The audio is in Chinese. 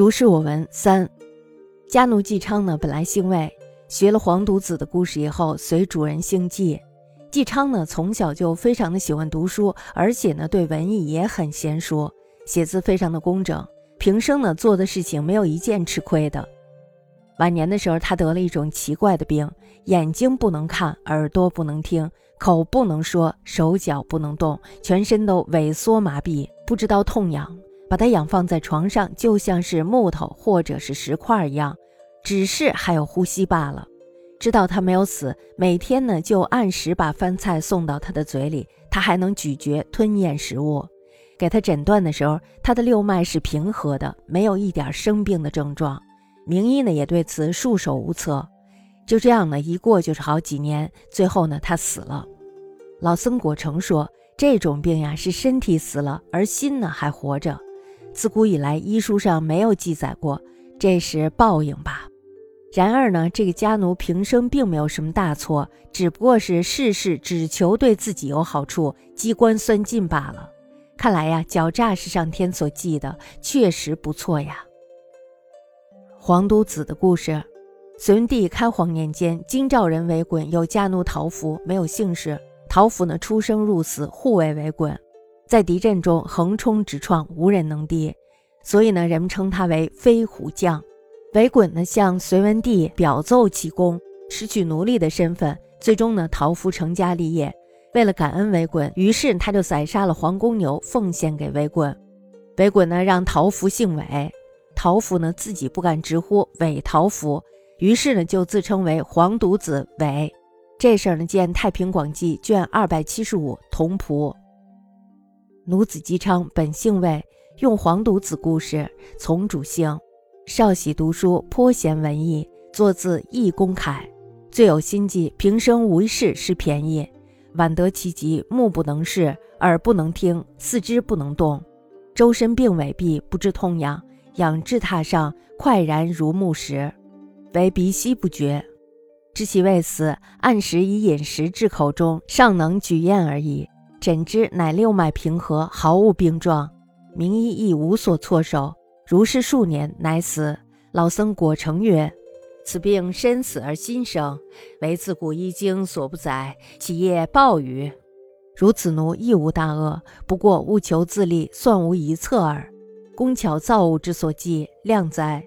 如是我闻三，家奴季昌呢，本来姓魏，学了黄犊子的故事以后，随主人姓季。季昌呢，从小就非常的喜欢读书，而且呢，对文艺也很娴熟，写字非常的工整，平生呢做的事情没有一件吃亏的。晚年的时候，他得了一种奇怪的病，眼睛不能看，耳朵不能听，口不能说，手脚不能动，全身都萎缩麻痹，不知道痛痒。把他养放在床上，就像是木头或者是石块一样，只是还有呼吸罢了。知道他没有死，每天呢就按时把饭菜送到他的嘴里，他还能咀嚼吞咽食物。给他诊断的时候，他的六脉是平和的，没有一点生病的症状。名医呢也对此束手无策。就这样呢，一过就是好几年，最后呢他死了。老僧果成说，这种病呀是身体死了，而心呢还活着。自古以来，医书上没有记载过，这是报应吧？然而呢，这个家奴平生并没有什么大错，只不过是事事只求对自己有好处，机关算尽罢了。看来呀，狡诈是上天所记的，确实不错呀。黄都子的故事：隋文帝开皇年间，京兆人为衮有家奴陶福，没有姓氏。陶福呢，出生入死，互为为衮。在敌阵中横冲直撞，无人能敌，所以呢，人们称他为飞虎将。韦衮呢向隋文帝表奏其功，失去奴隶的身份，最终呢陶福成家立业。为了感恩韦衮，于是他就宰杀了黄公牛，奉献给韦衮。韦衮呢让陶福姓韦，陶福呢自己不敢直呼韦陶福，于是呢就自称为黄犊子韦。这事儿呢见《太平广记》卷二百七十五同仆。奴子姬昌本姓魏，用黄犊子故事从主姓，少喜读书，颇贤文艺，作字亦公楷，最有心计。平生无一事失便宜，晚得其疾，目不能视，耳不能听，四肢不能动，周身病痿痹，不知痛痒，仰至榻上，快然如木石，唯鼻息不绝。知其未死，按时以饮食至口中，尚能举咽而已。诊之，乃六脉平和，毫无病状，名医亦无所措手。如是数年，乃死。老僧果成曰：“此病身死而心生，唯自古医经所不载，其业报与？如此奴亦无大恶，不过务求自立，算无一策耳。工巧造物之所寄，量哉！